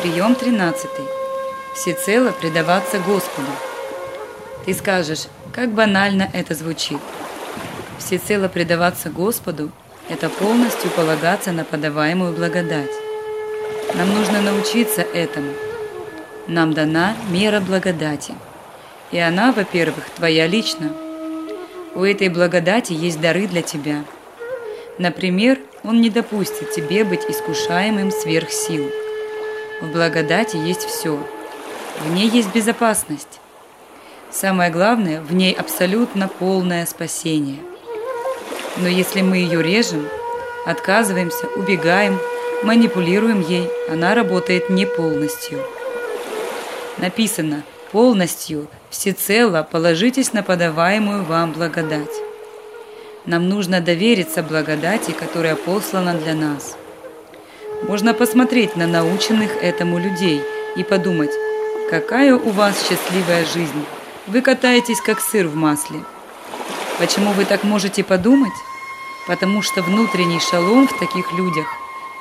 Прием 13. Всецело предаваться Господу. Ты скажешь, как банально это звучит. Всецело предаваться Господу – это полностью полагаться на подаваемую благодать. Нам нужно научиться этому. Нам дана мера благодати. И она, во-первых, твоя лично. У этой благодати есть дары для тебя. Например, Он не допустит тебе быть искушаемым сверх сил. В благодати есть все. В ней есть безопасность. Самое главное, в ней абсолютно полное спасение. Но если мы ее режем, отказываемся, убегаем, манипулируем ей, она работает не полностью. Написано «полностью, всецело положитесь на подаваемую вам благодать». Нам нужно довериться благодати, которая послана для нас. Можно посмотреть на наученных этому людей и подумать, какая у вас счастливая жизнь. Вы катаетесь как сыр в масле. Почему вы так можете подумать? Потому что внутренний шалом в таких людях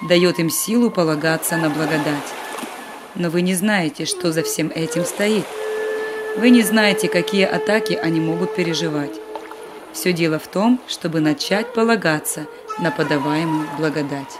дает им силу полагаться на благодать. Но вы не знаете, что за всем этим стоит. Вы не знаете, какие атаки они могут переживать. Все дело в том, чтобы начать полагаться на подаваемую благодать.